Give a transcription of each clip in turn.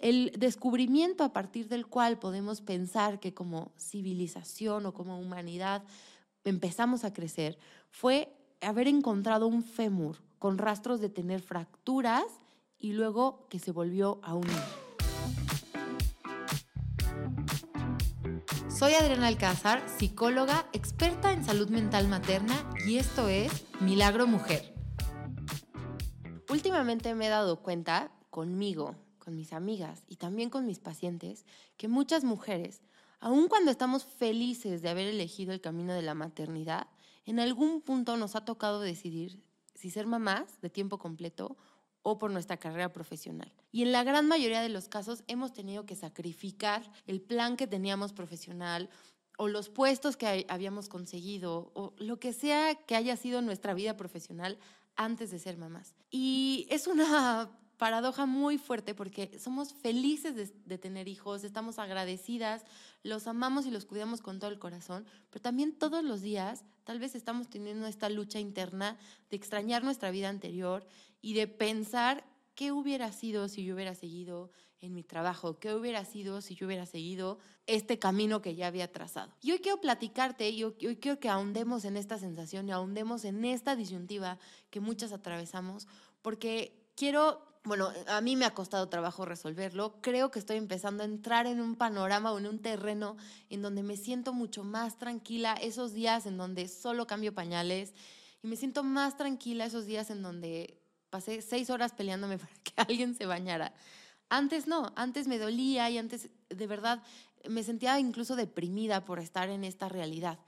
El descubrimiento a partir del cual podemos pensar que como civilización o como humanidad empezamos a crecer fue haber encontrado un fémur con rastros de tener fracturas y luego que se volvió a unir. Soy Adriana Alcázar, psicóloga, experta en salud mental materna y esto es Milagro Mujer. Últimamente me he dado cuenta conmigo, con mis amigas y también con mis pacientes que muchas mujeres, aun cuando estamos felices de haber elegido el camino de la maternidad, en algún punto nos ha tocado decidir si ser mamás de tiempo completo o por nuestra carrera profesional. Y en la gran mayoría de los casos hemos tenido que sacrificar el plan que teníamos profesional o los puestos que habíamos conseguido o lo que sea que haya sido nuestra vida profesional antes de ser mamás. Y es una paradoja muy fuerte porque somos felices de, de, tener hijos, estamos agradecidas, los amamos y los cuidamos con todo el corazón, pero también todos los días tal vez estamos teniendo esta lucha interna de extrañar nuestra vida anterior y de pensar qué hubiera sido si yo hubiera seguido en mi trabajo, qué hubiera sido si yo hubiera seguido este camino que ya había trazado. Y hoy quiero platicarte y hoy, quiero que ahondemos en esta sensación y ahondemos en esta disyuntiva que muchas atravesamos, porque quiero bueno, a mí me ha costado trabajo resolverlo. Creo que estoy empezando a entrar en un panorama o en un terreno en donde me siento mucho más tranquila esos días en donde solo cambio pañales y me siento más tranquila esos días en donde pasé seis horas peleándome para que alguien se bañara. Antes no, antes me dolía y antes de verdad me sentía incluso deprimida por estar en esta realidad.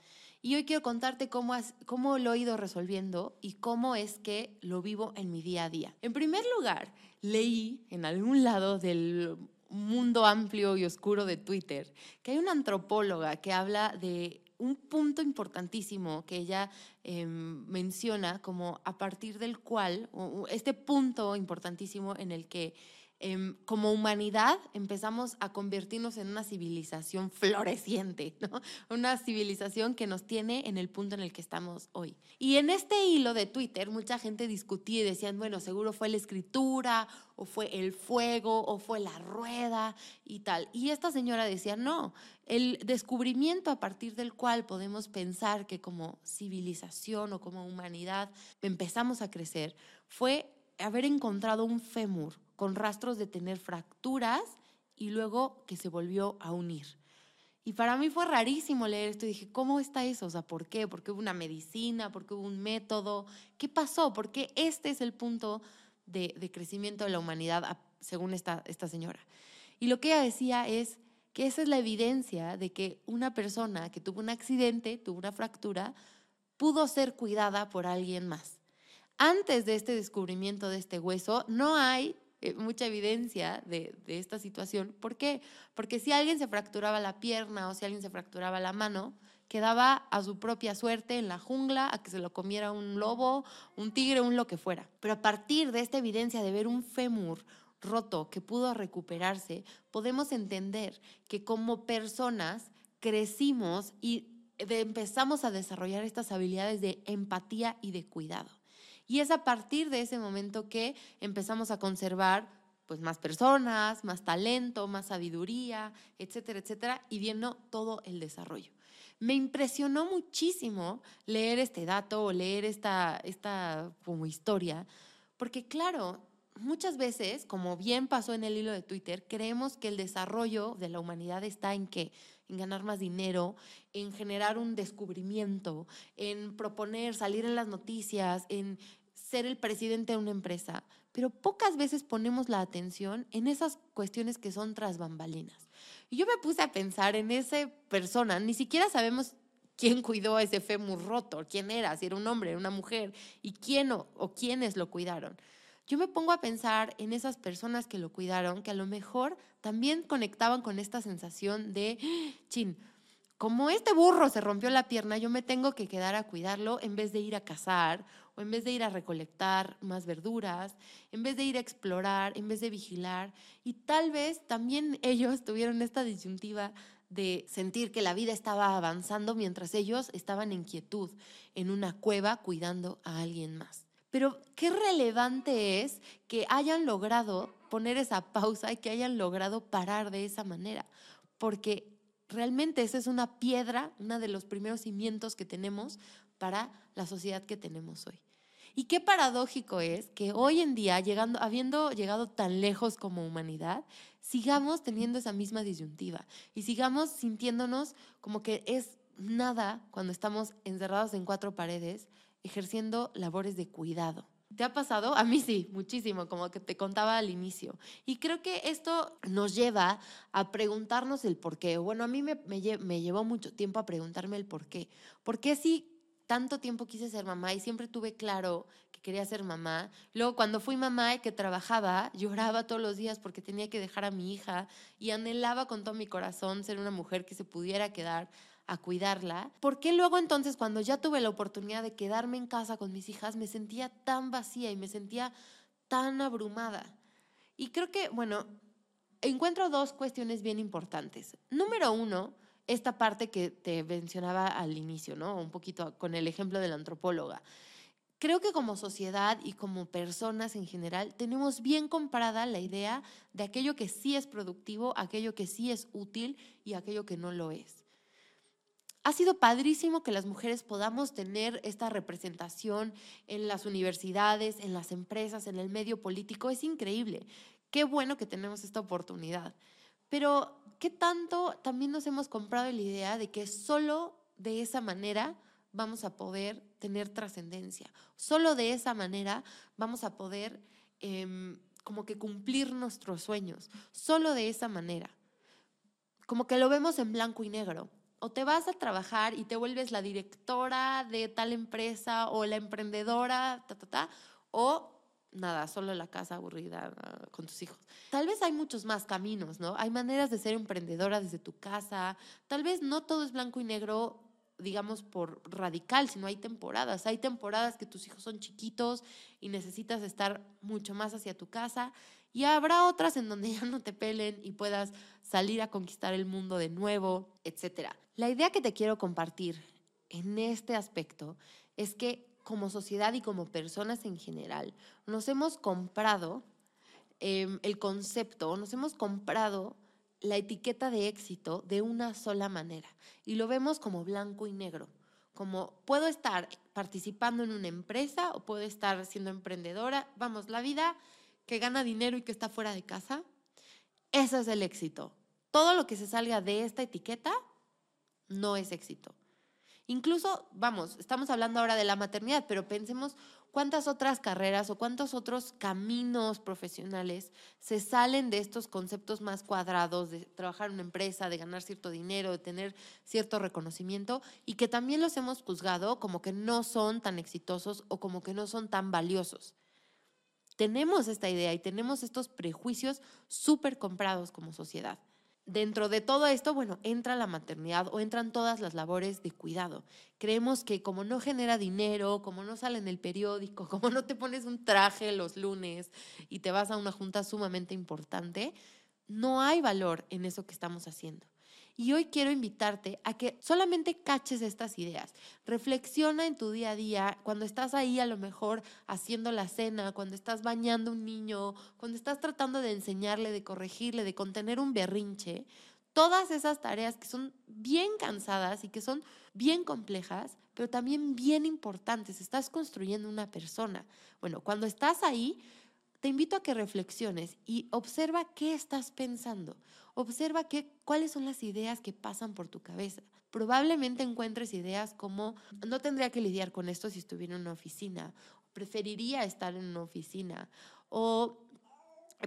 Y hoy quiero contarte cómo, cómo lo he ido resolviendo y cómo es que lo vivo en mi día a día. En primer lugar, leí en algún lado del mundo amplio y oscuro de Twitter que hay una antropóloga que habla de un punto importantísimo que ella em, menciona como a partir del cual, este punto importantísimo en el que Em, como humanidad empezamos a convertirnos en una civilización floreciente, ¿no? una civilización que nos tiene en el punto en el que estamos hoy. Y en este hilo de Twitter mucha gente discutía y decían, bueno, seguro fue la escritura o fue el fuego o fue la rueda y tal. Y esta señora decía, no, el descubrimiento a partir del cual podemos pensar que como civilización o como humanidad empezamos a crecer fue haber encontrado un fémur con rastros de tener fracturas y luego que se volvió a unir. Y para mí fue rarísimo leer esto y dije, ¿cómo está eso? O sea, ¿por qué? ¿Por qué hubo una medicina? ¿Por qué hubo un método? ¿Qué pasó? ¿Por qué este es el punto de, de crecimiento de la humanidad según esta, esta señora? Y lo que ella decía es que esa es la evidencia de que una persona que tuvo un accidente, tuvo una fractura, pudo ser cuidada por alguien más. Antes de este descubrimiento de este hueso, no hay eh, mucha evidencia de, de, esta situación. ¿Por qué? Porque si alguien se fracturaba la pierna o si alguien se fracturaba la mano, quedaba a su propia suerte en la jungla, a que se lo comiera un lobo, un tigre, un lo que fuera. Pero a partir de esta evidencia de ver un fémur roto que pudo recuperarse, podemos entender que como personas crecimos y empezamos a desarrollar estas habilidades de empatía y de cuidado. Y es a partir de ese momento que empezamos a conservar pues más personas, más talento, más sabiduría, etcétera, etcétera, y viendo todo el desarrollo. Me impresionó muchísimo leer este dato o leer esta, esta como historia, porque claro, muchas veces, como bien pasó en el hilo de Twitter, creemos que el desarrollo de la humanidad está en qué? En ganar más dinero, en generar un descubrimiento, en proponer, salir en las noticias, en ser el presidente de una empresa, pero pocas veces ponemos la atención en esas cuestiones que son tras bambalinas. Y yo me puse a pensar en esa persona, ni siquiera sabemos quién cuidó a ese fémur roto, quién era, si era un hombre, una mujer, y quién o, o quiénes lo cuidaron. Yo me pongo a pensar en esas personas que lo cuidaron, que a lo mejor también conectaban con esta sensación de, chin, como este burro se rompió la pierna, yo me tengo que quedar a cuidarlo en vez de ir a cazar o en vez de ir a recolectar más verduras, en vez de ir a explorar, en vez de vigilar. Y tal vez también ellos tuvieron esta disyuntiva de sentir que la vida estaba avanzando mientras ellos estaban en quietud, en una cueva cuidando a alguien más. Pero qué relevante es que hayan logrado poner esa pausa y que hayan logrado parar de esa manera, porque realmente esa es una piedra, uno de los primeros cimientos que tenemos para la sociedad que tenemos hoy. Y qué paradójico es que hoy en día, llegando, habiendo llegado tan lejos como humanidad, sigamos teniendo esa misma disyuntiva y sigamos sintiéndonos como que es nada cuando estamos encerrados en cuatro paredes ejerciendo labores de cuidado. ¿Te ha pasado? A mí sí, muchísimo, como que te contaba al inicio. Y creo que esto nos lleva a preguntarnos el por qué. Bueno, a mí me, me, llevó mucho tiempo a preguntarme el por qué. ¿Por qué si tanto tiempo quise ser mamá y siempre tuve claro que quería ser mamá? Luego, cuando fui mamá y que trabajaba, lloraba todos los días porque tenía que dejar a mi hija y anhelaba con todo mi corazón ser una mujer que se pudiera quedar a cuidarla, ¿por qué luego entonces cuando ya tuve la oportunidad de quedarme en casa con mis hijas me sentía tan vacía y me sentía tan abrumada? Y creo que, bueno, encuentro dos cuestiones bien importantes. Número uno, esta parte que te mencionaba al inicio, ¿no? Un poquito con el ejemplo de la antropóloga. Creo que como sociedad y como personas en general tenemos bien comprada la idea de aquello que sí es productivo, aquello que sí es útil y aquello que no lo es ha sido padrísimo que las mujeres podamos tener esta representación en las universidades, en las empresas, en el medio político. Es increíble. Qué bueno que tenemos esta oportunidad. Pero, ¿qué tanto también nos hemos comprado la idea de que solo de esa manera vamos a poder tener trascendencia? Solo de esa manera vamos a poder em, como que cumplir nuestros sueños. Solo de esa manera. Como que lo vemos en blanco y negro o te vas a trabajar y te vuelves la directora de tal empresa o la emprendedora, ta, ta, ta, o nada, solo la casa aburrida ah, con tus hijos. Tal vez hay muchos más caminos, ¿no? Hay maneras de ser emprendedora desde tu casa. Tal vez no todo es blanco y negro, digamos, por radical, sino hay temporadas. Hay temporadas que tus hijos son chiquitos y necesitas estar mucho más hacia tu casa. Y habrá otras en donde ya no te pelen y puedas salir a conquistar el mundo de nuevo, etcétera. La idea que te quiero compartir en este aspecto es que como sociedad y como personas en general nos hemos comprado em, el concepto, nos hemos comprado la etiqueta de éxito de una sola manera y lo vemos como blanco y negro, como puedo estar participando en una empresa o puedo estar siendo emprendedora, vamos, la vida que gana dinero y que está fuera de casa, ese es el éxito. Todo lo que se salga de esta etiqueta no es éxito. Incluso, vamos, estamos hablando ahora de la maternidad, pero pensemos cuántas otras carreras o cuántos otros caminos profesionales se salen de estos conceptos más cuadrados de trabajar en una empresa, de ganar cierto dinero, de tener cierto reconocimiento y que también los hemos juzgado como que no son tan exitosos o como que no son tan valiosos. Tenemos esta idea y tenemos estos prejuicios súper comprados como sociedad dentro de todo esto, bueno, entra la maternidad o entran todas las labores de cuidado. Creemos que como no genera dinero, como no sale en el periódico, como no te pones un traje los lunes y te vas a una junta sumamente importante, no hay valor en eso que estamos haciendo. Y hoy quiero invitarte a que solamente caches estas ideas. Reflexiona en tu día a día, cuando estás ahí a lo mejor haciendo la cena, cuando estás bañando un niño, cuando estás tratando de enseñarle, de corregirle, de contener un berrinche. Todas esas tareas que son bien cansadas y que son bien complejas, pero también bien importantes. Estás construyendo una persona. Bueno, cuando estás ahí, te invito a que reflexiones y observa qué estás pensando. Observa qué, cuáles son las ideas que pasan por tu cabeza. Probablemente encuentres ideas como, no tendría que lidiar con esto si estuviera en una oficina, preferiría estar en una oficina, o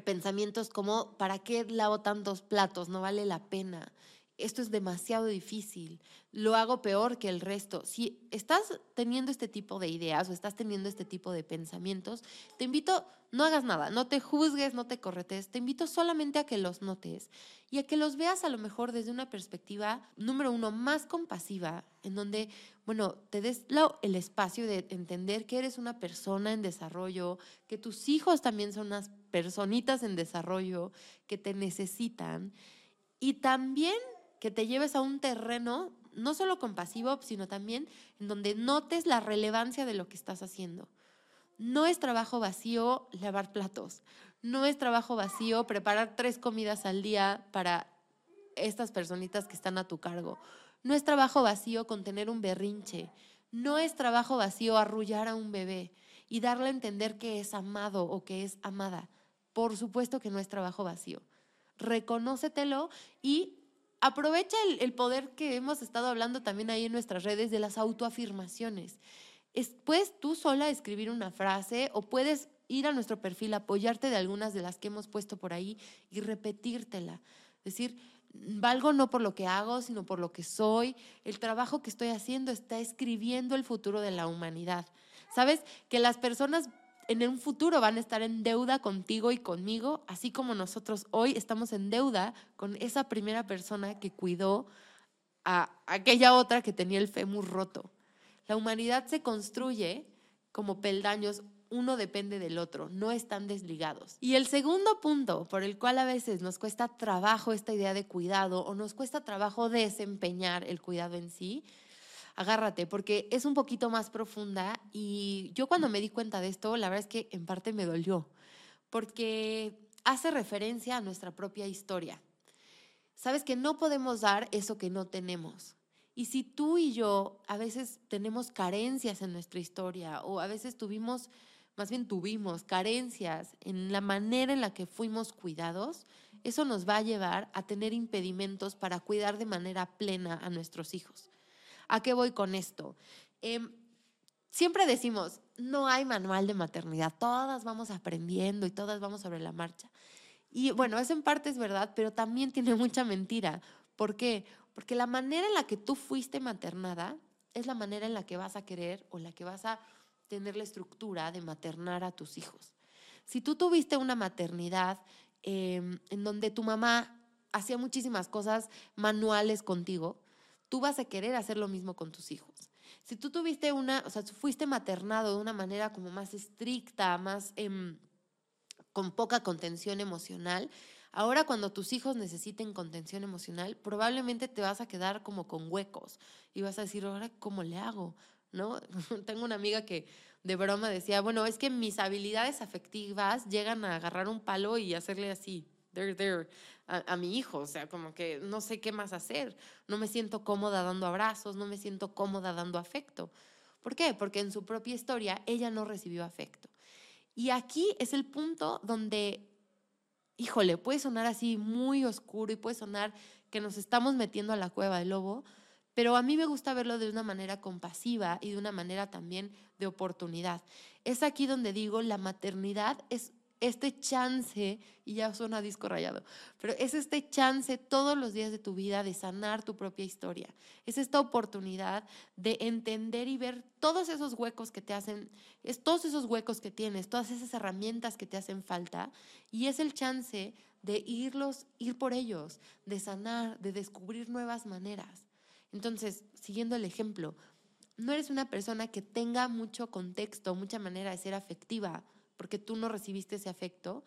pensamientos como, ¿para qué lavo tantos platos? No vale la pena esto es demasiado difícil, lo hago peor que el resto. Si estás teniendo este tipo de ideas o estás teniendo este tipo de pensamientos, te invito, no hagas nada, no te juzgues, no te corretes, te invito solamente a que los notes y a que los veas a lo mejor desde una perspectiva, número uno, más compasiva, en donde, bueno, te des el espacio de entender que eres una persona en desarrollo, que tus hijos también son unas personitas en desarrollo que te necesitan. Y también que te lleves a un terreno no solo compasivo, sino también en donde notes la relevancia de lo que estás haciendo. No es trabajo vacío lavar platos. No es trabajo vacío preparar tres comidas al día para estas personitas que están a tu cargo. No es trabajo vacío contener un berrinche. No es trabajo vacío arrullar a un bebé y darle a entender que es amado o que es amada. Por supuesto que no es trabajo vacío. Reconócetelo y aprovecha el, poder que hemos estado hablando también ahí en nuestras redes de las autoafirmaciones. puedes tú sola escribir una frase o puedes ir a nuestro perfil, apoyarte de algunas de las que hemos puesto por ahí y repetírtela. Decir, valgo no por lo que hago, sino por lo que soy. El trabajo que estoy haciendo está escribiendo el futuro de la humanidad. ¿Sabes? Que las personas en un futuro van a estar en deuda contigo y conmigo, así como nosotros hoy estamos en deuda con esa primera persona que cuidó a aquella otra que tenía el fémur roto. La humanidad se construye como peldaños, uno depende del otro, no están desligados. Y el segundo punto por el cual a veces nos cuesta trabajo esta idea de cuidado o nos cuesta trabajo desempeñar el cuidado en sí, agárrate, porque es un poquito más profunda y yo cuando me di cuenta de esto, la verdad es que en parte me dolió, porque hace referencia a nuestra propia historia. Sabes que no podemos dar eso que no tenemos. Y si tú y yo a veces tenemos carencias en nuestra historia o a veces tuvimos, más bien tuvimos carencias en la manera en la que fuimos cuidados, eso nos va a llevar a tener impedimentos para cuidar de manera plena a nuestros hijos. ¿A qué voy con esto? Em, siempre decimos, no hay manual de maternidad, todas vamos aprendiendo y todas vamos sobre la marcha. Y bueno, eso en parte es verdad, pero también tiene mucha mentira. ¿Por qué? Porque la manera en la que tú fuiste maternada es la manera en la que vas a querer o la que vas a tener la estructura de maternar a tus hijos. Si tú tuviste una maternidad em, en donde tu mamá hacía muchísimas cosas manuales contigo, tú vas a querer hacer lo mismo con tus hijos. Si tú tuviste una, o sea, fuiste maternado de una manera como más estricta, más em, con poca contención emocional, ahora cuando tus hijos necesiten contención emocional, probablemente te vas a quedar como con huecos y vas a decir, ahora, ¿cómo le hago? ¿No? Tengo una amiga que de broma decía, bueno, es que mis habilidades afectivas llegan a agarrar un palo y hacerle así, there, a, mi hijo, o sea, como que no sé qué más hacer, no me siento cómoda dando abrazos, no me siento cómoda dando afecto. ¿Por qué? Porque en su propia historia ella no recibió afecto. Y aquí es el punto donde, híjole, puede sonar así muy oscuro y puede sonar que nos estamos metiendo a la cueva del lobo, pero a mí me gusta verlo de una manera compasiva y de una manera también de oportunidad. Es aquí donde digo, la maternidad es este chance, y ya suena disco rayado, pero es este chance todos los días de tu vida de sanar tu propia historia. Es esta oportunidad de entender y ver todos esos huecos que te hacen, es todos esos huecos que tienes, todas esas herramientas que te hacen falta, y es el chance de irlos, ir por ellos, de sanar, de descubrir nuevas maneras. Entonces, siguiendo el ejemplo, no eres una persona que tenga mucho contexto, mucha manera de ser afectiva porque tú no recibiste ese afecto.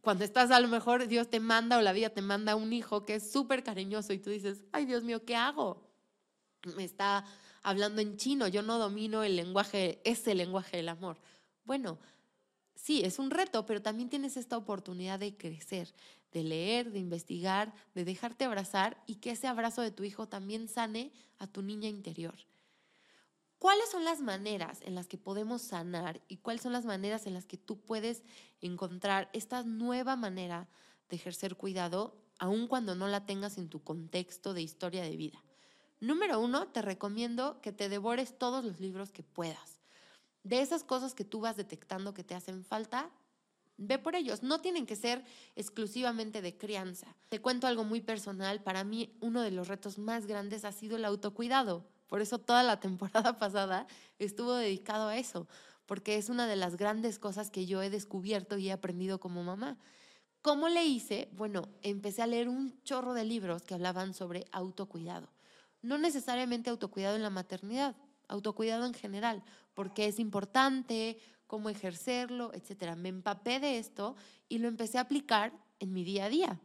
Cuando estás a lo mejor Dios te manda o la vida te manda un hijo que es súper cariñoso y tú dices, ay Dios mío, ¿qué hago? Me está hablando en chino, yo no domino el lenguaje, ese lenguaje del amor. Bueno, sí, es un reto, pero también tienes esta oportunidad de crecer, de leer, de investigar, de dejarte abrazar y que ese abrazo de tu hijo también sane a tu niña interior. ¿Cuáles son las maneras en las que podemos sanar y cuáles son las maneras en las que tú puedes encontrar esta nueva manera de ejercer cuidado, aun cuando no la tengas en tu contexto de historia de vida? Número uno, te recomiendo que te devores todos los libros que puedas. De esas cosas que tú vas detectando que te hacen falta, ve por ellos. No tienen que ser exclusivamente de crianza. Te cuento algo muy personal. Para mí, uno de los retos más grandes ha sido el autocuidado. Por eso toda la temporada pasada estuvo dedicado a eso, porque es una de las grandes cosas que yo he descubierto y he aprendido como mamá. ¿Cómo le hice? Bueno, empecé a leer un chorro de libros que hablaban sobre autocuidado. No necesariamente autocuidado en la maternidad, autocuidado en general, porque es importante, cómo ejercerlo, etc. Me empapé de esto y lo empecé a aplicar en mi día a día.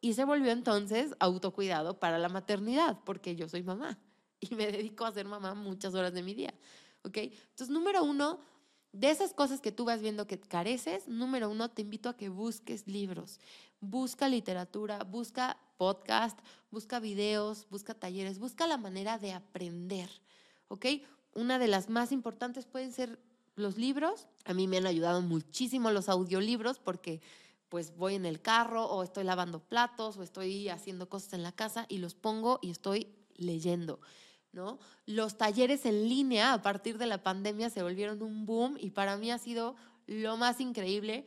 Y se volvió entonces autocuidado para la maternidad, porque yo soy mamá. Y me dedico a ser mamá muchas horas de mi día. ¿Ok? Entonces, número uno, De esas cosas que tú vas viendo que careces, número uno, te invito a que busques libros, busca literatura, busca podcast, busca videos, busca talleres, busca la manera de aprender, ¿ok? Una de las más importantes pueden ser los libros. A mí me han ayudado muchísimo los audiolibros porque pues voy en el carro o estoy lavando platos o estoy haciendo cosas en la casa y los pongo y estoy leyendo. Los talleres en línea a partir de la pandemia se volvieron un boom y para mí ha sido lo más increíble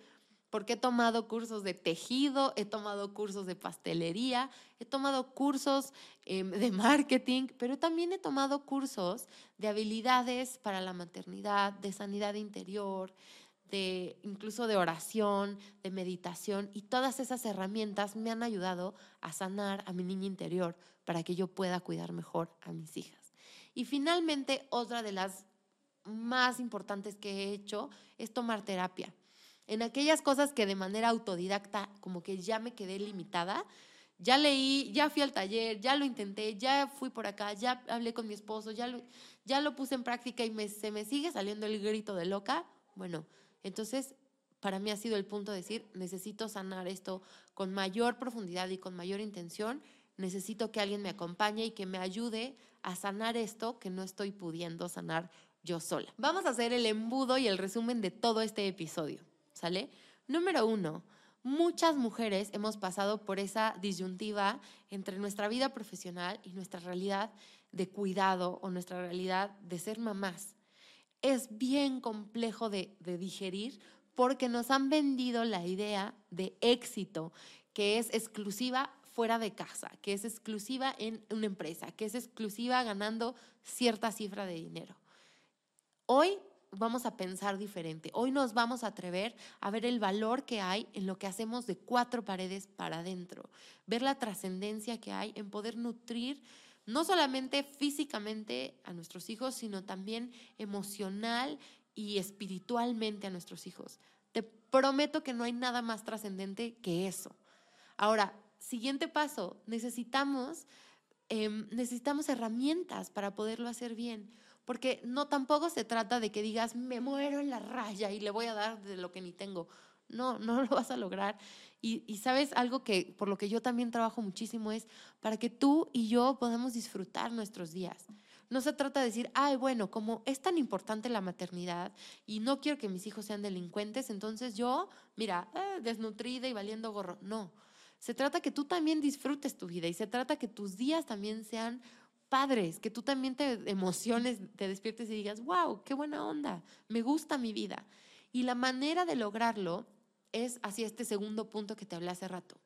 porque he tomado cursos de tejido, he tomado cursos de pastelería, he tomado cursos em, de marketing, pero también he tomado cursos de habilidades para la maternidad, de sanidad interior, de incluso de oración, de meditación y todas esas herramientas me han ayudado a sanar a mi niña interior para que yo pueda cuidar mejor a mis hijas. Y finalmente, otra de las más importantes que he hecho es tomar terapia. En aquellas cosas que de manera autodidacta como que ya me quedé limitada, ya leí, ya fui al taller, ya lo intenté, ya fui por acá, ya hablé con mi esposo, ya lo, ya lo puse en práctica y se me sigue saliendo el grito de loca. Bueno, entonces, para mí ha sido el punto de decir, necesito sanar esto con mayor profundidad y con mayor intención. Necesito que alguien me acompañe y que me ayude a sanar esto que no estoy pudiendo sanar yo sola. Vamos a hacer el embudo y el resumen de todo este episodio, ¿sale? Número uno, muchas mujeres hemos pasado por esa disyuntiva entre nuestra vida profesional y nuestra realidad de cuidado o nuestra realidad de ser mamás es bien complejo de, digerir porque nos han vendido la idea de éxito, que es exclusiva fuera de casa, que es exclusiva en una empresa, que es exclusiva ganando cierta cifra de dinero. Hoy vamos a pensar diferente. Hoy nos vamos a atrever a ver el valor que hay en lo que hacemos de cuatro paredes para adentro, ver la trascendencia que hay en poder nutrir no solamente físicamente a nuestros hijos, sino también emocional y espiritualmente a nuestros hijos. Te prometo que no hay nada más trascendente que eso. Ahora, siguiente paso, necesitamos, em, necesitamos herramientas para poderlo hacer bien. Porque no tampoco se trata de que digas, me muero en la raya y le voy a dar de lo que ni tengo. No, no lo vas a lograr. Y, sabes, algo que por lo que yo también trabajo muchísimo es para que tú y yo podamos disfrutar nuestros días. No se trata de decir, ay, bueno, como es tan importante la maternidad y no quiero que mis hijos sean delincuentes, entonces yo, mira, eh, desnutrida y valiendo gorro. No, se trata que tú también disfrutes tu vida y se trata que tus días también sean padres, que tú también te emociones, te despiertes y digas, wow, qué buena onda, me gusta mi vida. Y la manera de lograrlo es hacia este segundo punto que te hablé hace rato.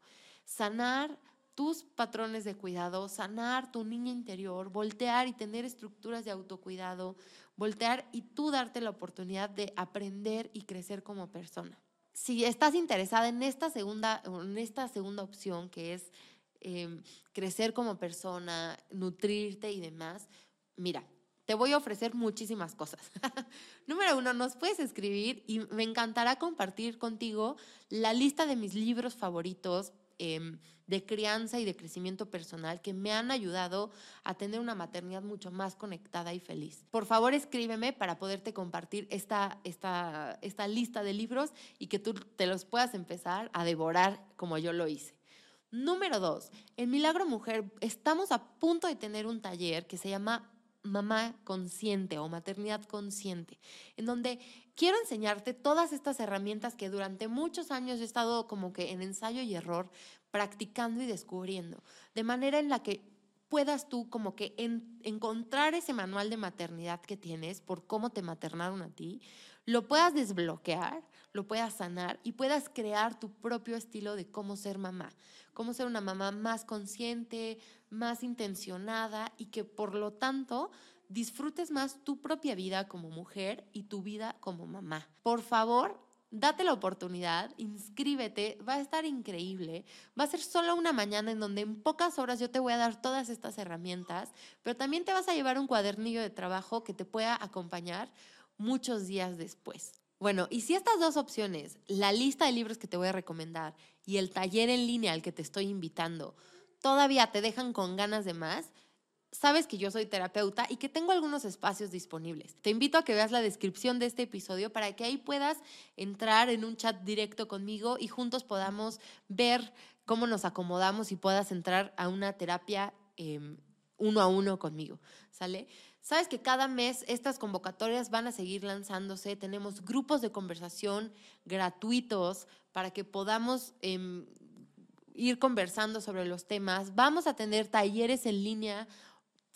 Sanar tus patrones de cuidado, sanar tu niña interior, voltear y tener estructuras de autocuidado, voltear y tú darte la oportunidad de aprender y crecer como persona. Si estás interesada en esta segunda, en esta segunda opción, que es em, crecer como persona, nutrirte y demás, mira, te voy a ofrecer muchísimas cosas. Número uno, nos puedes escribir y me encantará compartir contigo la lista de mis libros favoritos em, de crianza y de crecimiento personal que me han ayudado a tener una maternidad mucho más conectada y feliz. Por favor, escríbeme para poderte compartir esta, esta, esta lista de libros y que tú te los puedas empezar a devorar como yo lo hice. Número dos, en Milagro Mujer estamos a punto de tener un taller que se llama mamá consciente o maternidad consciente, en donde quiero enseñarte todas estas herramientas que durante muchos años he estado como que en ensayo y error, practicando y descubriendo, de manera en la que puedas tú como que encontrar ese manual de maternidad que tienes por cómo te maternaron a ti, lo puedas desbloquear, lo puedas sanar y puedas crear tu propio estilo de cómo ser mamá, cómo ser una mamá más consciente, más intencionada y que por lo tanto disfrutes más tu propia vida como mujer y tu vida como mamá. Por favor, date la oportunidad, inscríbete, va a estar increíble. Va a ser solo una mañana en donde en pocas horas yo te voy a dar todas estas herramientas, pero también te vas a llevar un cuadernillo de trabajo que te pueda acompañar muchos días después. Bueno, y si estas dos opciones, la lista de libros que te voy a recomendar y el taller en línea al que te estoy invitando, todavía te dejan con ganas de más, sabes que yo soy terapeuta y que tengo algunos espacios disponibles. Te invito a que veas la descripción de este episodio para que ahí puedas entrar en un chat directo conmigo y juntos podamos ver cómo nos acomodamos y puedas entrar a una terapia em, uno a uno conmigo, ¿sale? Sabes que cada mes estas convocatorias van a seguir lanzándose. Tenemos grupos de conversación gratuitos para que podamos em, ir conversando sobre los temas. Vamos a tener talleres en línea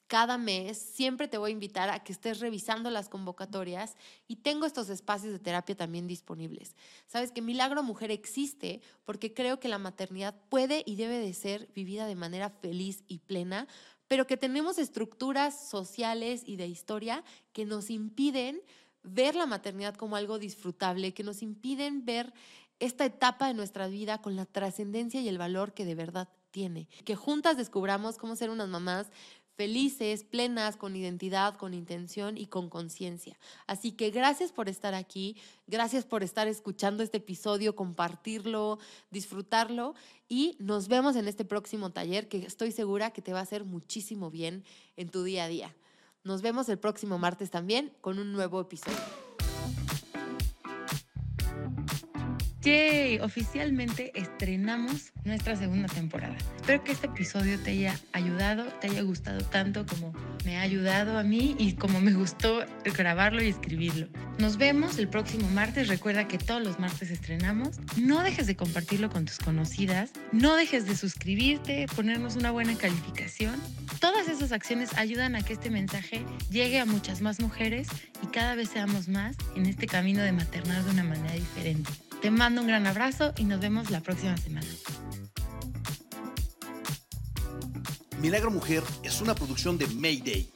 cada mes. Siempre te voy a invitar a que estés revisando las convocatorias y tengo estos espacios de terapia también disponibles. Sabes que Milagro Mujer existe porque creo que la maternidad puede y debe de ser vivida de manera feliz y plena pero que tenemos estructuras sociales y de historia que nos impiden ver la maternidad como algo disfrutable, que nos impiden ver esta etapa de nuestra vida con la trascendencia y el valor que de verdad tiene. Que juntas descubramos cómo ser unas mamás felices, plenas, con identidad, con intención y con conciencia. Así que gracias por estar aquí, gracias por estar escuchando este episodio, compartirlo, disfrutarlo y nos vemos en este próximo taller que estoy segura que te va a hacer muchísimo bien en tu día a día. Nos vemos el próximo martes también con un nuevo episodio. Yay, oficialmente estrenamos nuestra segunda temporada. Espero que este episodio te haya ayudado, te haya gustado tanto como me ha ayudado a mí y como me gustó grabarlo y escribirlo. Nos vemos el próximo martes. Recuerda que todos los martes estrenamos. No dejes de compartirlo con tus conocidas. No dejes de suscribirte, ponernos una buena calificación. Todas esas acciones ayudan a que este mensaje llegue a muchas más mujeres y cada vez seamos más en este camino de maternar de una manera diferente. Te mando un gran abrazo y nos vemos la próxima semana. Milagro Mujer es una producción de Mayday